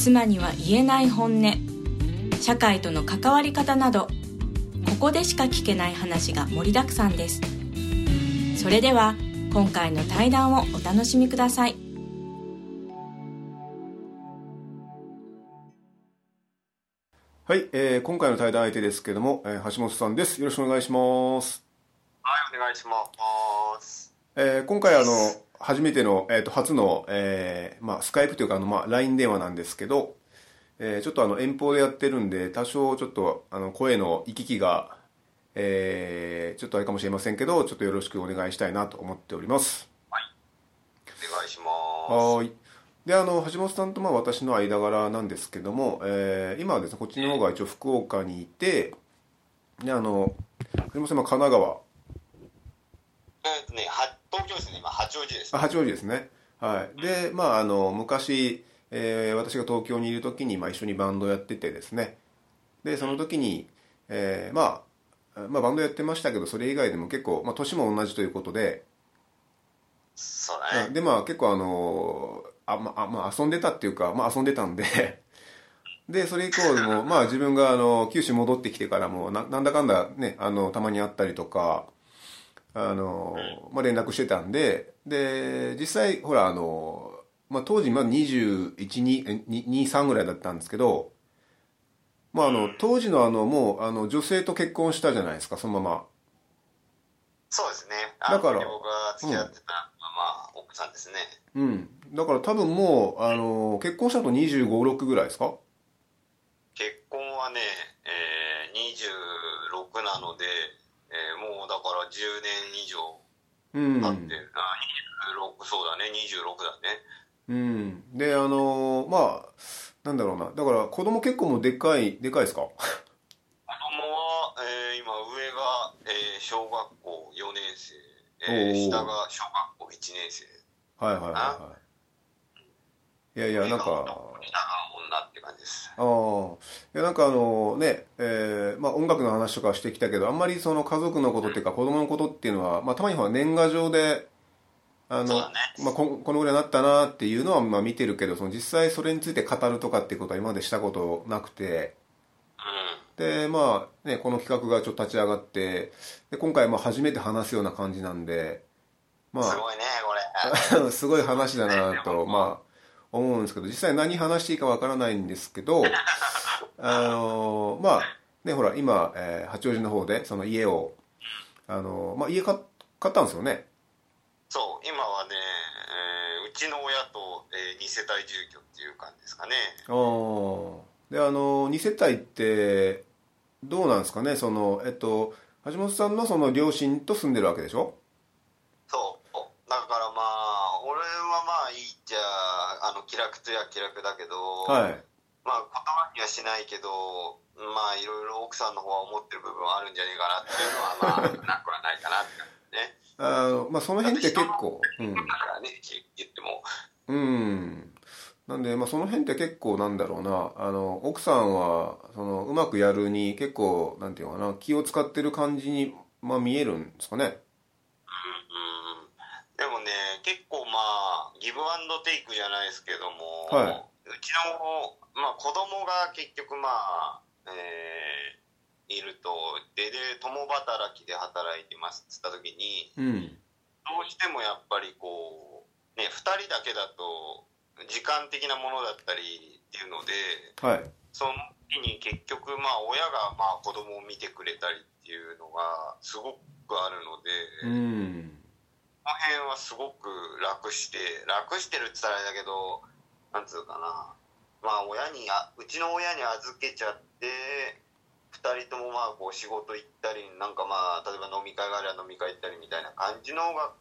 妻には言えない本音社会との関わり方などここでしか聞けない話が盛りだくさんですそれでは今回の対談をお楽しみくださいはい、えー今回の対談相手ですけども、えー橋本さんです。よろしくお願いします。はい、お願いします。えー今回あの初めてのえっ、と初の、えーまあスカイプというかあのまあ LINE 電話なんですけど、えーちょっとあの遠方でやってるんで多少ちょっとあの声の行き来が、えーちょっとあれかもしれませんけど、ちょっとよろしくお願いしたいなと思っております。お願いします。はーい。で、あの、橋本さんとまあ私の間柄なんですけども、えー今はですね、こっちの方が一応福岡にいて、で、あの、橋本さんは神奈川、えっとね、は東京ですね、今、八王子です、あ八王子ですね。はい。で、まあ、あの、昔、えー私が東京にいる時に、まあ、一緒にバンドやっててですね。で、その時に、えーまあ、まあ、バンドやってましたけど、それ以外でも結構、まあ、年も同じということで、そうだね。でまあ結構あのあまあまあ遊んでたっていうかまあ遊んでたんで でそれ以降でもまあ自分があの九州戻ってきてからもななんだかんだねあのたまに会ったりとかあの、まあ、連絡してたんでで実際ほらあの、まあ、当時まあ2123ぐらいだったんですけどまああの当時のあのもうあの女性と結婚したじゃないですかそのまま。そうですね。あだからの僕が付き合ってた、まあ、奥さんですね。うん。だから多分もうあの結婚したと2 5 6ぐらいですか？結婚はね、えー、26なので、えーもうだから10年以上うん。経って、あ26、そうだね、26だね。うん。であのまあなんだろうな。だから子供結構もうでっかいでかいですか？子供は、えー今上が、えー小学校4年生、えー下が小学校1年生。はいはいはいはいいやいやなんか下が女って感じです。ああいやなんかあのねえーまあ音楽の話とかしてきたけどあんまりその家族のことっていうか子供のことっていうのは、まあ、たまにほら年賀状であの、ねまあ、ここのぐらいになったなっていうのはまあ見てるけどその実際それについて語るとかっていうことは今までしたことなくてうん。でまあねこの企画がちょっと立ち上がってで今回まあ初めて話すような感じなんでまあすごいね、これ。すごい話だなと、まあ、思うんですけど、実際何話していいかわからないんですけど、あのまあ、ね、ほら、今、えー八王子の方で、その家を、あのまあ、家買買ったんですよね。そう、今はね、えーうちの親と、え2世帯住居っていう感じですかね。あーで、あの2世帯って、どうなんですかね、その、えっと、橋本さんのその両親と住んでるわけでしょそう。だからまあ、俺はまあいいっちゃ、あの、気楽とや気楽だけど、はい。まあ言葉にはしないけど、まあいろいろ奥さんの方は思ってる部分はあるんじゃねえかなっていうのは、まあ、なくはないかなってね。あのまあ、その辺って結構、うん。だからね、言っても。うん。なんで、まあ、その辺って結構なんだろうな、あの、奥さんは、その、うまくやるに結構、なんていうのかな、気を使ってる感じに、まあ、見えるんですかね。うん。でもね、結構まあ、ギブアンドテイクじゃないですけども、はいうちの、まあ子供が結局まあ、えーいると、で、で、共働きで働いてますって言った時に、うん。どうしてもやっぱりこう、ね、二人だけだと、時間的なものだったりっていうので、はい。その時に結局まあ親がまあ子供を見てくれたりっていうのがすごくあるので、うん。この辺はすごく楽して、楽してるって言ったらあれだけど、なんつうかな。まあ親にあ、うちの親に預けちゃって、二人ともまあこう仕事行ったり、なんかまあ、例えば飲み会があれば飲み会行ったりみたいな感じのが、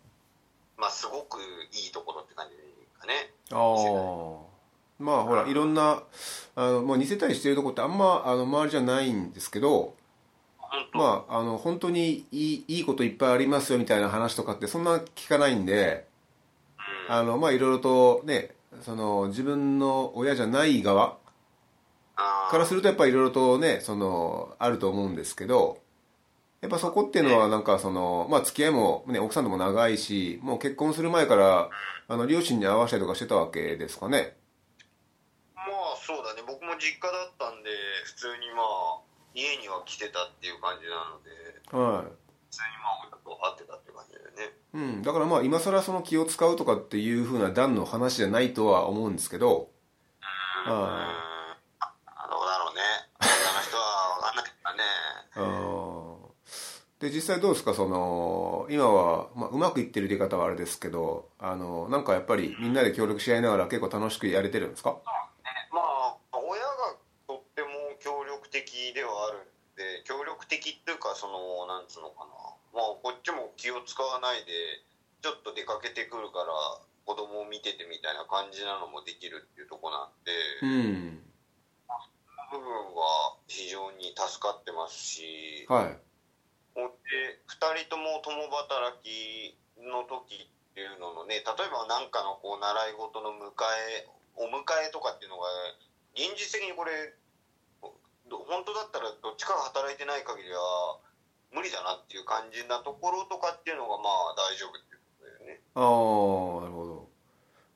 まあすごくいいところって感じかね。ああ。まあほらいろんなあの、まあ、似せたりしてるとこってあんまあの周りじゃないんですけどまああの本当にいいいいこといっぱいありますよみたいな話とかってそんな聞かないんでうん。あのまあいろいろとねその自分の親じゃない側からするとやっぱりいろいろとねそのあると思うんですけどやっぱそこっていうのはなんかそのまあ付き合いも、ね、奥さんとも長いしもう結婚する前からあの両親に合わせたりとかしてたわけですかね。まあそうだね。僕も実家だったんで普通にまあ家には来てたっていう感じなのでは普通にまあ親と会ってたっていう感じだよね。い、うん、だからまあ今更その気を使うとかっていうふうな段の話じゃないとは思うんですけど。うん。はあどうだろうね。女の人は分かんないからね。で実際どうですか？その今は、まあ、うまくいってる出方はあれですけどあのなんかやっぱりみんなで協力し合いながら結構楽しくやれてるんですか？まかそのなんつうのかな。まあこっちも気を使わないでちょっと出かけてくるから子供を見ててみたいな感じなのもできるっていうとこなんで、うん。部分は非常に助かってますし、はい。で2人とも共働きの時っていうののね例えば何かのこう習い事の迎えお迎えとかっていうのが現実的にこれど本当だったらどっちかが働いてない限りは無理だなっていう感じなところとかっていうのがまあ大丈夫っていうことだよね。ああなるほど。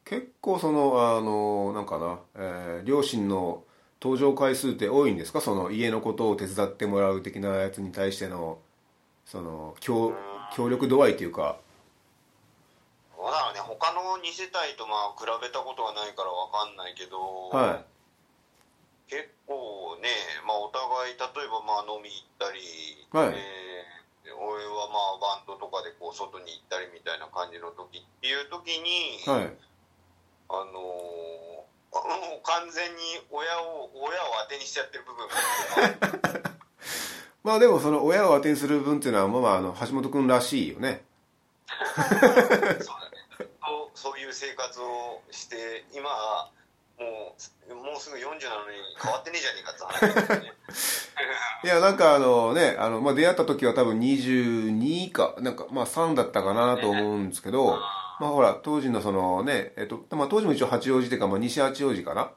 結構そのあのなんかな、えー両親の登場回数って多いんですか？その家のことを手伝ってもらう的なやつに対してのその協協力度合いというか。どうだろうね。他の2世帯とまあ比べたことがないからわかんないけど、はい結構ね、まあ、お互い例えばまあ飲み行ったり、はい。えー俺はまあバンドとかでこう外に行ったりみたいな感じの時っていう時に、はい。あのー もう完全に親を親を当てにしちゃってる部分が まあでもその親を当てにする分っていうのはまあまああの橋本君らしいよね。そうだね。そうそういう生活をして今もうもうすぐ40なのに変わってねえじゃねえかって話いやなんかあのねあの、まあ、出会った時は多分22かなんかまあ3だったかなと思うんですけど、まあほら当時のそのねえっと、まあ、当時も一応八王子っていうか、まあ、西八王子かな？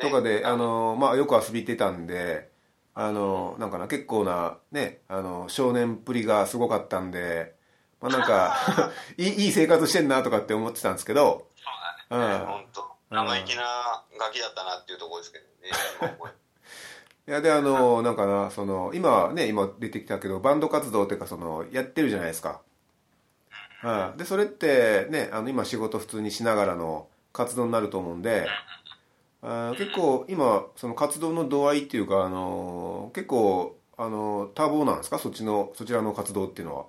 とかで、あのまあ、よく遊び行ってたんであのなんかな結構なねあの少年っぷりがすごかったんで、まあ、なんか いい いい生活してんなとかって思ってたんですけどそうだね。うん。本当生意気なガキだったなっていうところですけどね いやであのなんかなその今ね今出てきたけどバンド活動っていうかそのやってるじゃないですか、はい。でそれってねあの今仕事普通にしながらの活動になると思うんで あー結構今その活動の度合いっていうかあの結構あの多忙なんですか？そっちのそちらの活動っていうのは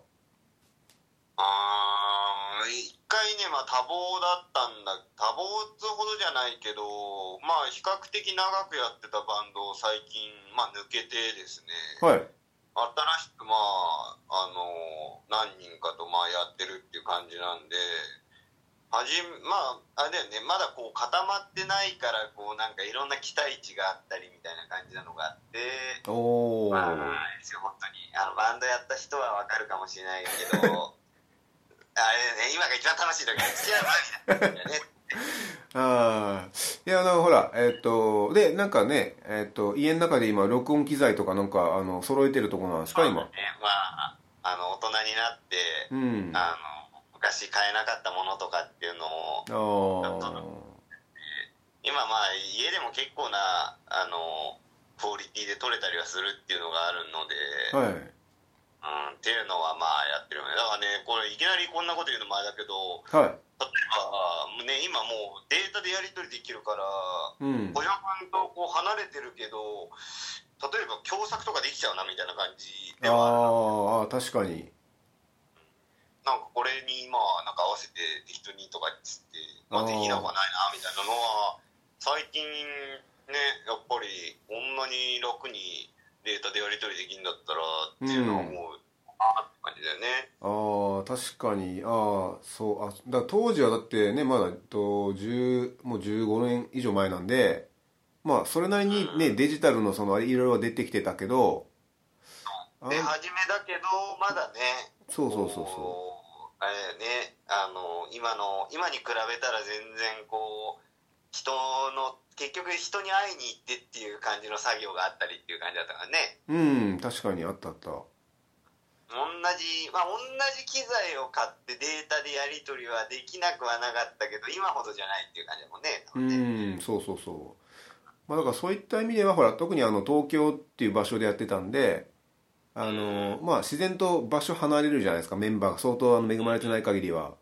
回ね、まあ、多忙だったんだ多忙っつうほどじゃないけどまあ比較的長くやってたバンドを最近、まあ、抜けてですね。はい。新しくまああの何人かとまあやってるっていう感じなんではじまああれだよね。まだこう固まってないからこうなんかいろんな期待値があったりみたいな感じなのがあって。おおまあ、あれですよ本当に。あのバンドやった人はわかるかもしれないけど。あ れね今が一番楽しい時。付き合う前だよねああいやあのほらえっ、とでなんかねえっ、と家の中で今録音機材とかなんかあの揃えてるとこなんですか今？ねまああの大人になって、うん。ああの昔買えなかったものとかっていうのをあ今まあ家でも結構なあのクオリティで撮れたりはするっていうのがあるので、はいうん、っていうのはまあやってるよね。だからねこれいきなりこんなこと言うのもあれだけどはい。例えば、ね、今もうデータでやり取りできるからうん。小島君とこう離れてるけど例えば共作とかできちゃうなみたいな感じではある。あ確かに。なんかこれにまあなんか合わせて適当にとかっつって、まあ、できなくはないなみたいなのは最近ねやっぱりこんなに楽にデータでやり取りできるんだったらっていうのはもう、他なって感じだよね。ああ確かに。ああそう。あだ当時はだってねまだと10もう15年以上前なんでまあそれなりにねデジタルのそのいろいろ出てきてたけど。あで初めだけどまだねそうそうそうそこうあれね。あの今の今に比べたら全然こう人の結局人に会いに行ってっていう感じの作業があったりっていう感じだったからね。ううん確かにあったあった。同じまあ同じ機材を買ってデータでやり取りはできなくはなかったけど今ほどじゃないっていう感じだもんね。うんそうそうそう。まあだからそういった意味ではほら特にあの東京っていう場所でやってたんであのまあ自然と場所離れるじゃないですか。メンバーが相当あの恵まれてない限りは。うん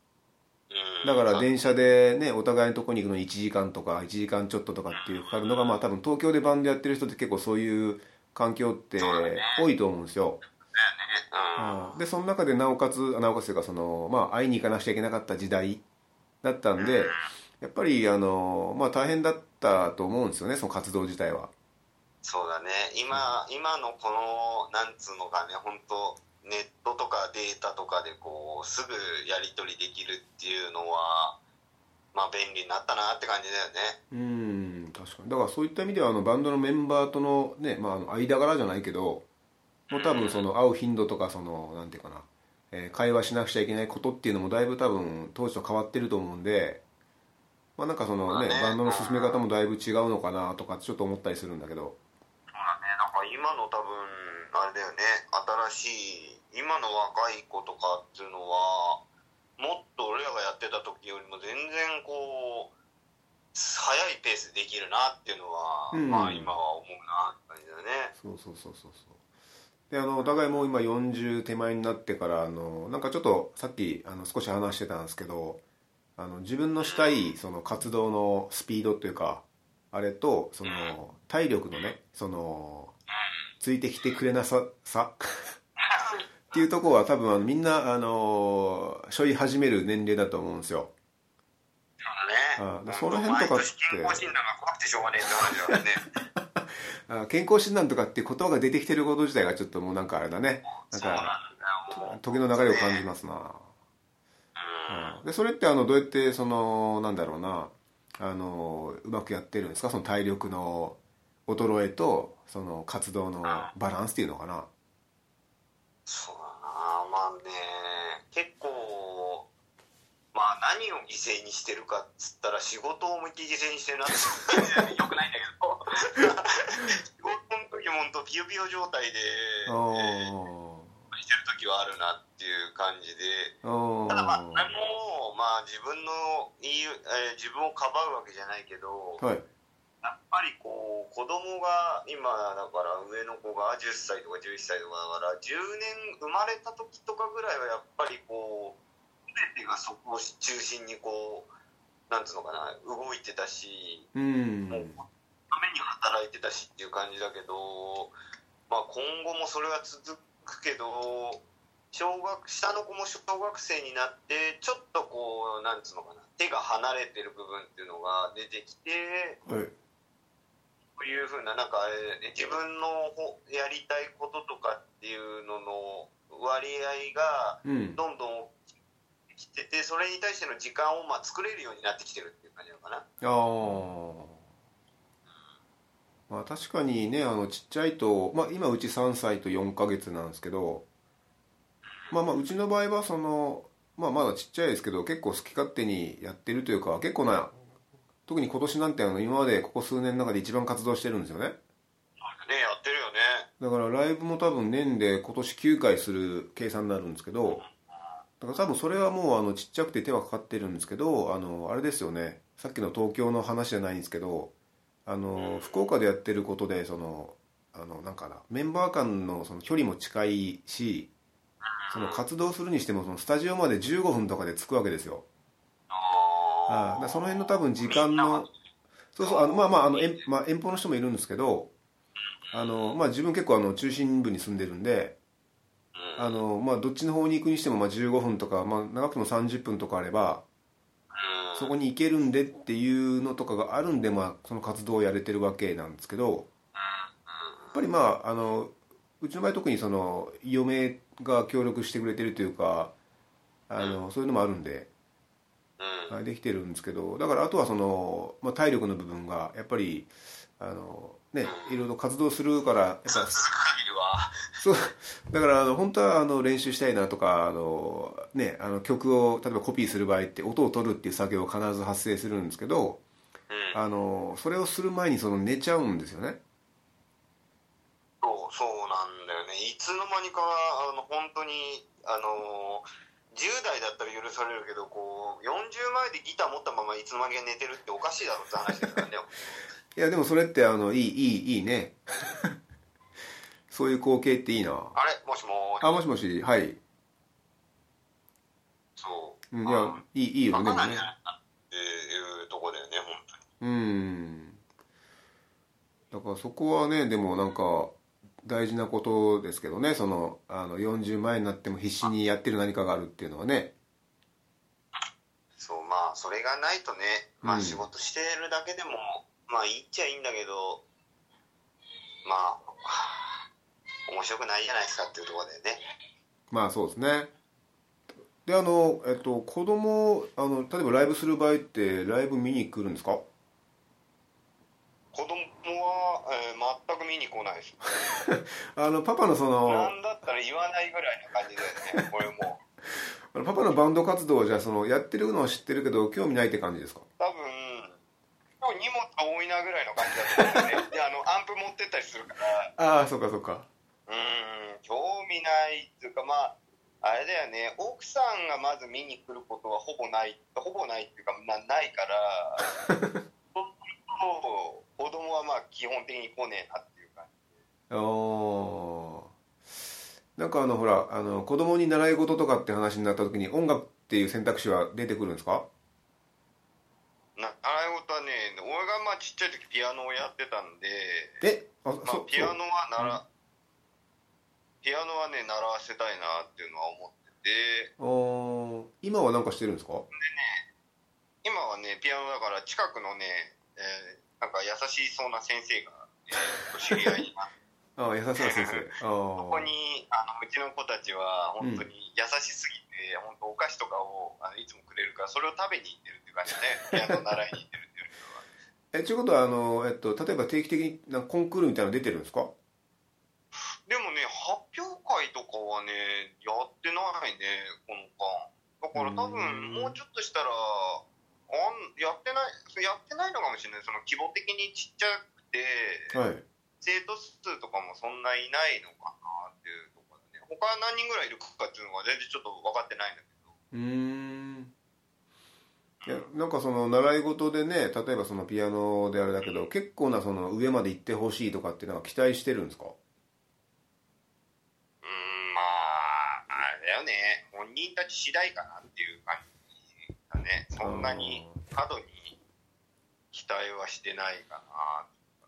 だから電車でねお互いのとこに行くのに1時間とか1時間ちょっととかっていうかかるのがまあ多分東京でバンドやってる人って結構そういう環境って多いと思うんですよ。でその中でなおかつなおかつというかその、まあ、会いに行かなくちゃいけなかった時代だったんでやっぱりあの、まあ、大変だったと思うんですよねその活動自体は。そうだね。今今のこのなんつうのかね本当ネットとかデータとかでこうすぐやり取りできるっていうのはまあ便利になったなって感じだよね。うん確かに。だからそういった意味ではあのバンドのメンバーとの,、ねまあ、あの間柄じゃないけどもう多分その会う頻度とかそのなんていうかな、えー会話しなくちゃいけないことっていうのもだいぶ多分当時と変わってると思うんでまあなんかそのねまあね。バンドの進め方もだいぶ違うのかなとかちょっと思ったりするんだけど。そうだね。なんか今の多分あれだよね。新しい今の若い子とかっていうのはもっと俺らがやってた時よりも全然こう早いペースでできるなっていうのは、うん。まあ今は思うなって感じだよね。そうそうそうそうそう。であのお互いもう今40手前になってからあのなんかちょっとさっきあの少し話してたんですけどあの自分のしたいその活動のスピードというかあれとその体力のねそのついてきてくれなささ。っていうところは多分あのみんなあのしょい始める年齢だと思うんですよ。そうだね。あでその辺とかって。健康診断が怖くてしょうがねえって話だね。あ健康診断とかって言葉が出てきてること自体がちょっともうなんかあれだね。なんかだよ。もう時の流れを感じますな、うん。でそれってあのどうやってそのなんだろうな。あのうまくやってるんですか？その体力の衰えとその活動のバランスっていうのかな。そうだなまあね結構まあ何を犠牲にしてるかっつったら仕事を思いっきり犠牲にしてるなってよ くないんだけど。仕事の時も本当ピヨピヨ状態で、あえーしてる時はあるなっていう感じで。あただまあ俺もまあ自分のえー自分をかばうわけじゃないけど、はい子供が今だから上の子が10歳とか11歳とかだから10年生まれた時とかぐらいはやっぱりこう全てがそこを中心にこうなんつうのかな動いてたしうんもうために働いてたしっていう感じだけど、まあ、今後もそれは続くけど小学下の子も小学生になってちょっとこうなんつうのかな手が離れてる部分っていうのが出てきて。はいというふうななんか自分のほやりたいこととかっていうのの割合がうん。どんどんきててそれに対しての時間をまあ作れるようになってきてるっていう感じなのかな。ああまあ確かにねあのちっちゃいと、まあ、今うち3歳と4ヶ月なんですけどまあまあうちの場合はその、まあ、まだちっちゃいですけど結構好き勝手にやってるというか結構な特に今年なんてあの今までここ数年の中で一番活動してるんですよね。ねやってるよね。だからライブも多分年で今年9回する計算になるんですけどだから多分それはもうあのちっちゃくて手はかかってるんですけどあのあれですよね。さっきの東京の話じゃないんですけどあの福岡でやってることでそのあのなんかなメンバー間のその距離も近いしその活動するにしてもそのスタジオまで15分とかで着くわけですよああ。その辺の多分時間のそうそうあのまあまああの遠,、まあ、遠方の人もいるんですけどあの、まあ、自分結構あの中心部に住んでるんであの、まあ、どっちの方に行くにしてもまあ15分とか、まあ、長くても30分とかあればそこに行けるんでっていうのとかがあるんで、まあ、その活動をやれてるわけなんですけどやっぱりまああのうちの場合特にその嫁が協力してくれてるというかあの、そういうのもあるんで、うん。はいできてるんですけどだからあとはその、まあ、体力の部分がやっぱりあのねいろいろ活動するからやっぱ続く限りは。そうだからあの本当はあの練習したいなとかあの、ね、あの曲を例えばコピーする場合って音を取るっていう作業が必ず発生するんですけどうん。あのそれをする前にその寝ちゃうんですよね。そうそうなんだよね。いつの間にかあの本当にあの10代だったら許されるけどこう40前でギター持ったままいつの間にか寝てるっておかしいだろって話だからね。いやでもそれってあのいいいいいいね。そういう光景っていいな。あれ？もしもあもしもし。はい。そう。うんいやいいいいよバね。でもねカなんじゃないかっていうとこだよね本当に。うん。だからそこはねでもなんか大事なことですけどねそのあの40前になっても必死にやってる何かがあるっていうのはね。そうまあそれがないとねまうん。あ仕事してるだけでも、まあいいっちゃいいんだけどまあはあ面白くないじゃないですかっていうところだよね。まあそうですね。であのえっと子供あの例えばライブする場合ってライブ見に来るんですか？子供は、えー全く見に来ないです あのパパのそのなんだったら言わないぐらいな感じだよねこれも。パパのバンド活動はじゃあそのやってるのは知ってるけど興味ないって感じですか？多分今日荷物多いなぐらいの感じだと思うんで あのアンプ持ってったりするから。ああそうかそうか。うーん興味ないっていうかまああれだよね。奥さんがまず見に来ることはほぼないほぼないっていうかなないからそう子供はまあ基本的に来ねえなっていう感じおなんかあのほらあの子供に習い事とかって話になった時に音楽っていう選択肢は出てくるんですか？な習い事はね俺がまあちっちゃい時ピアノをやってたんで、え？あまあそ、ピアノはなら、ピアノはね習わせたいなっていうのは思ってて。お今は何かしてるんですか？今はねピアノだから近くのね、えーなんか優しそうな先生が、えー、知り合いになって。ああ優しそうな先生。あそこにあのうちの子たちは本当に優しすぎて、本当お菓子とかをあのいつもくれるからそれを食べに行ってるっていう感じで、ね、ピアノ習いに行ってるっていうよりは。えということはあの、えっと、例えば定期的になコンクールみたいなの出てるんですか？でもね発表会とかはねやってないねこの間。だから多うん。分もうちょっとしたらあんやってないやってないのかもしれない。その規模的にちっちゃくて、はい。生徒数とかもそんないないのかなっていうところだね。他何人ぐらいいるかっていうのが全然ちょっと分かってないんだけど。うーん。いやなんかその習い事でね例えばそのピアノであれだけど結構なその上まで行ってほしいとかっていうのは期待してるんですか？うーんまああれだよね。本人たち次第かなっていう感じだねそんなに過度に期待はしてないか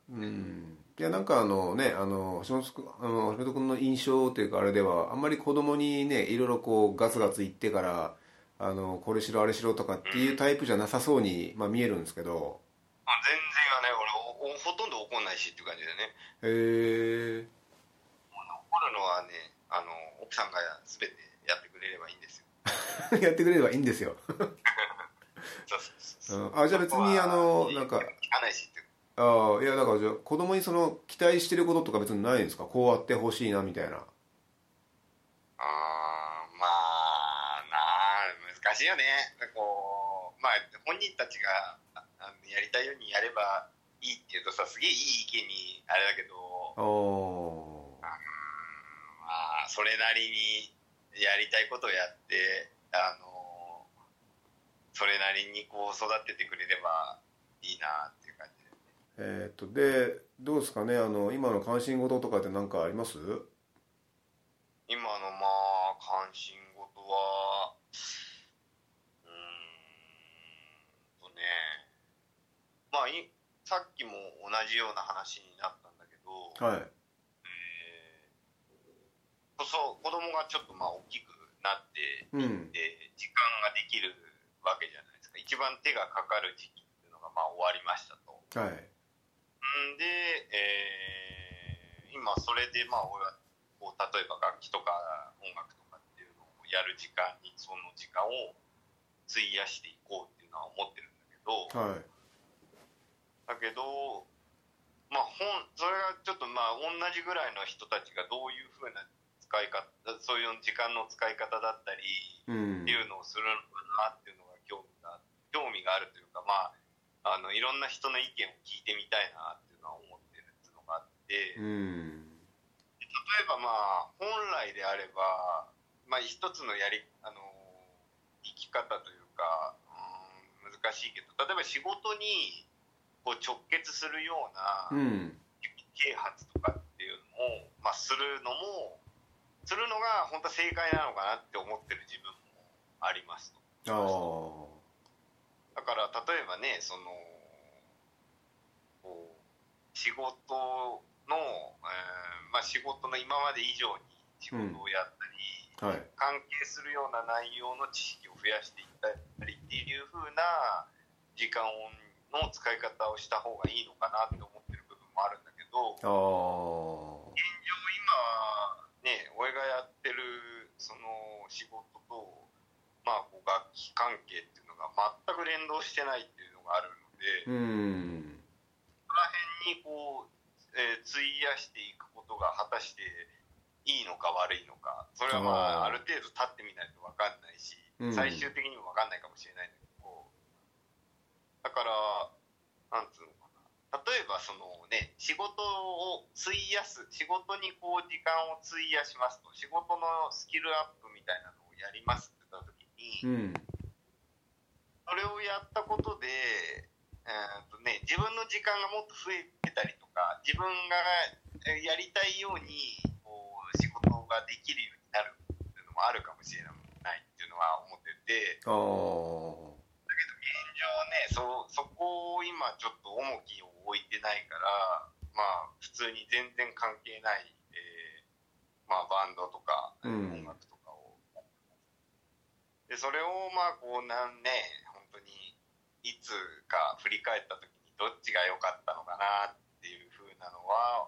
なうん。いやなんかあのねあの橋本君あの印象っていうかあれではあんまり子供にねいろいろこうガツガツ言ってからあのこれしろあれしろとかっていうタイプじゃなさそうに、まあ、見えるんですけど。あ全然はね俺ほとんど怒んないしっていう感じでね。へえ怒るのはねあの奥さんが全てやってくれればいいんですよ やってくれればいいんですよ。そうそうそうう。ん。あじゃあ別にあのなんか。聞かないしって。いうああいやだからじゃあ子供にその期待してることとか別にないんですか？こうあってほしいなみたいな。あーまあなあ難しいよね。こうまあ本人たちがやりたいようにやればいいっていうとさすげえいい意見にあれだけどああまあそれなりにやりたいことをやってあのそれなりにこう育ててくれればいいなっていう感じで。えーっとでどうですかね？あの今の関心事とかって何かあります？今のまあ関心事はうーんとねまあいさっきも同じような話になったんだけど、はい。えーそう子供がちょっとまあ大きくなってうん。で時間ができるわけじゃないですか。一番手がかかる時期っていうのがまあ終わりましたと。はい。んで、えー今それでまあ俺はここう例えば楽器とか音楽とかっていうのをやる時間にその時間を費やしていこうっていうのは思ってるんだけど、はい。だけどまあ本それがちょっとまあ同じぐらいの人たちがどういうふうな使い方そういう時間の使い方だったりうん。っていうのをするのかなっていうのが興味が興味があるというかまああのいろんな人の意見を聞いてみたいなっていうのは思ってるっていうのがあって。うん。例えばまあ本来であれば、まあ、一つのやりあの生き方というか、うん、難しいけど例えば仕事にこう直結するよううなん啓発とかっていうのを、まあ、するのもするのが本当は正解なのかなって思ってる自分もありますと。だから例えばねそのこう仕事の、えーまあ、仕事の今まで以上に仕事をやったり、はい。関係するような内容の知識を増やしていったりっていう風な時間の使い方をした方がいいのかなって思ってる部分もあるんだけどああ現状今ね俺がやってるその仕事と、まあ、関係っていうのが全く連動してないっていうのがあるので、うんそこら辺にこう、えー費やしていくことが果たしていいのか悪いのかそれはまあある程度立ってみないと分かんないし、うん。最終的にも分かんないかもしれないんだけどだからなんつうのかな。例えばそのね仕事を費やす仕事にこう時間を費やしますと仕事のスキルアップみたいなのをやりますって言った時に、うんそれをやったことで、えーとね、自分の時間がもっと増えてたりとか自分がえーやりたいようにこう仕事ができるようになるっていうのもあるかもしれないっていうのは思ってて。だけど現状ねそそこを今ちょっと重きを置いてないからまあ普通に全然関係ない、えーまあ、バンドとか、うん。音楽とかをでそれをまあこうなんね本当にいつか振り返った時にどっちが良かったのかなっていうふうなのは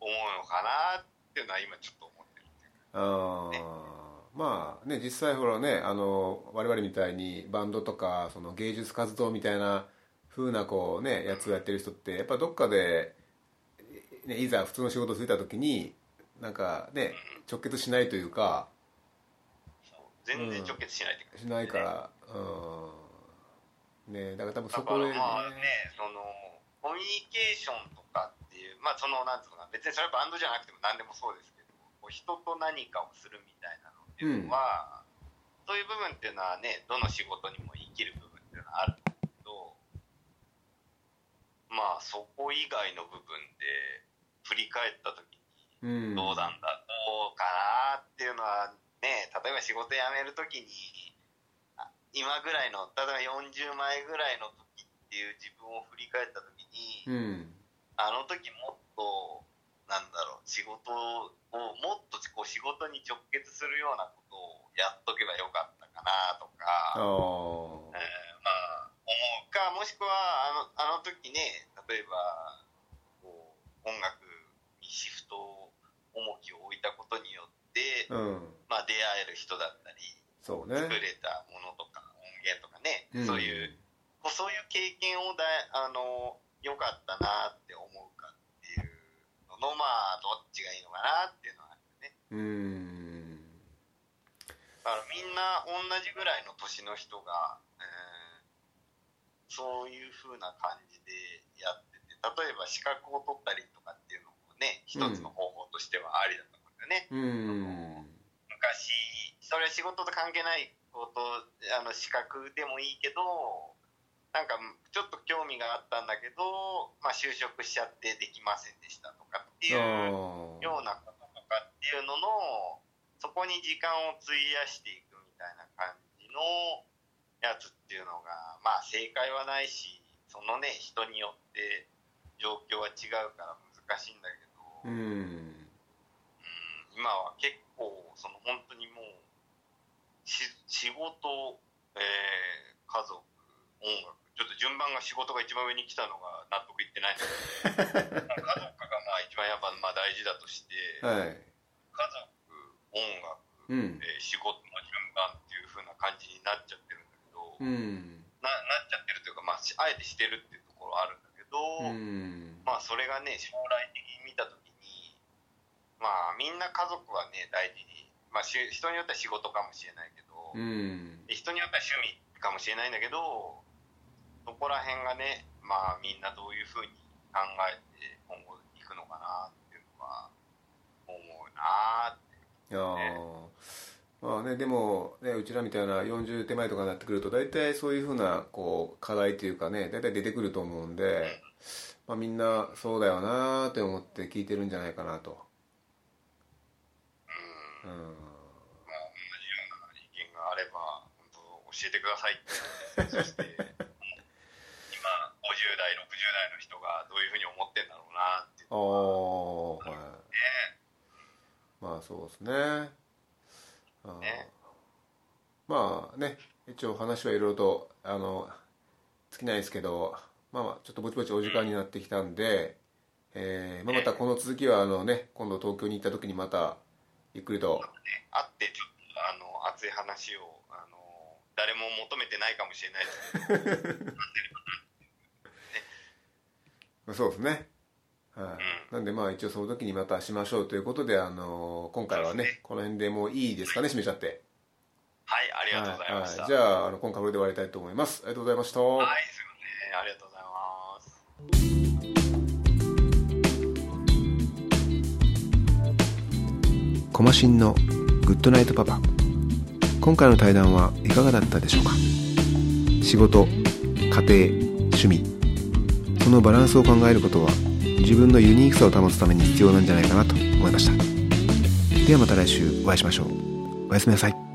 思うのかなっていうのは今ちょっと思ってるっていうか。あー。まあね実際ほらねあの我々みたいにバンドとかその芸術活動みたいな風なこうねやつをやってる人ってやっぱどっかで、ね、いざ普通の仕事をついた時になんかね直結しないというか。全然直結しないっていうかしないから。うんね。だから多分そこで。らまあねそのコミュニケーションとかっていうまあそのなんつうのかな。別にそれはバンドじゃなくても何でもそうですけどこう人と何かをするみたいなのっていうのは、そういう部分っていうのはねどの仕事にも生きる部分っていうのはあるんだけどまあそこ以外の部分で振り返った時にうん。どうなんだ、どうかなっていうのはね、例えば仕事辞めるときに、あ今ぐらいの、例えば40前ぐらいの時っていう自分を振り返ったときに、うんあの時もっと、なんだろう、仕事をもっとこう仕事に直結するようなことをやっとけばよかったかなとか、えー。まあ、思うか、もしくは、あの、あの時ね、例えば、こう、音楽にシフトを、重きを置いたことによって、うん。まあ、出会える人だったり、ね。作れたものうん。そういう、こうそういう経験をだあの、良かったなって思うかっていうのの、まあ、どっちがいいのかなっていうのはあるよね。うん。だからみんな同じぐらいの年の人が、えーそういう風な感じでやってて例えば資格を取ったりとかっていうのもね一つの方法としてはありだと思うんだよね、うん。昔それは仕事と関係ないことあの資格でもいいけどなんかちょっと興味があったんだけど、まあ、就職しちゃってできませんでしたとかっていうあようなこととかっていうののそこに時間を費やしていくみたいな感じのやつっていうのがまあ正解はないしそのね人によって状況は違うから難しいんだけど、ーううんん今は結構その本当にもうし仕事、えー家族音楽。ちょっと順番が仕事が一番上に来たのが納得いってないんだけど家族がまあ一番やっぱまあ大事だとして。はい。族音楽、うん。えー仕事の順番っていう風な感じになっちゃってるんだけど、うん。ななっちゃってるというか、まあ、しあえてしてるっていうところあるんだけど、うん。まあそれがね将来的に見た時にまあみんな家族はね大事に、まあ、し人によっては仕事かもしれないけど、うん。人によっては趣味かもしれないんだけどそこら辺がねまあみんなどういうふうに考えて今後いくのかなっていうのは思うなって。いやー。まあね、でも、ね、うちらみたいな40手前とかになってくると大体そういうふうなこう課題というかね大体出てくると思うんで、まあ、みんなそうだよなーって思って聞いてるんじゃないかなと、うんうん、まあ、同じような意見があれば、本当教えてくださいって。そして、今、50代、60代の人がどういうふうに思ってんだろうなってあのは。あはい。まあそうですね。ね。まあね一応話はいろいろとあの尽きないですけどまあまあちょっとぼちぼちお時間になってきたんで、えーまあ、またこの続きはあのね今度東京に行った時にまたゆっくりと。ね、会ってちょっと、あの、熱い話を、あの、誰も求めてないかもしれない。ですけど、そうですね。はい、なんでまあ一応その時にまたしましょうということであの今回はねね。この辺でもういいですかね締めちゃって。はい、ありがとうございました。はいはい、じゃああの今回これで終わりたいと思います。ありがとうございました、はい、すいません。ありがとうございます。コマシンのグッドナイトパパ今回の対談はいかがだったでしょうか？仕事家庭趣味。そのバランスを考えることは自分のユニークさを保つために必要なんじゃないかなと思いました。ではまた来週お会いしましょう。おやすみなさい。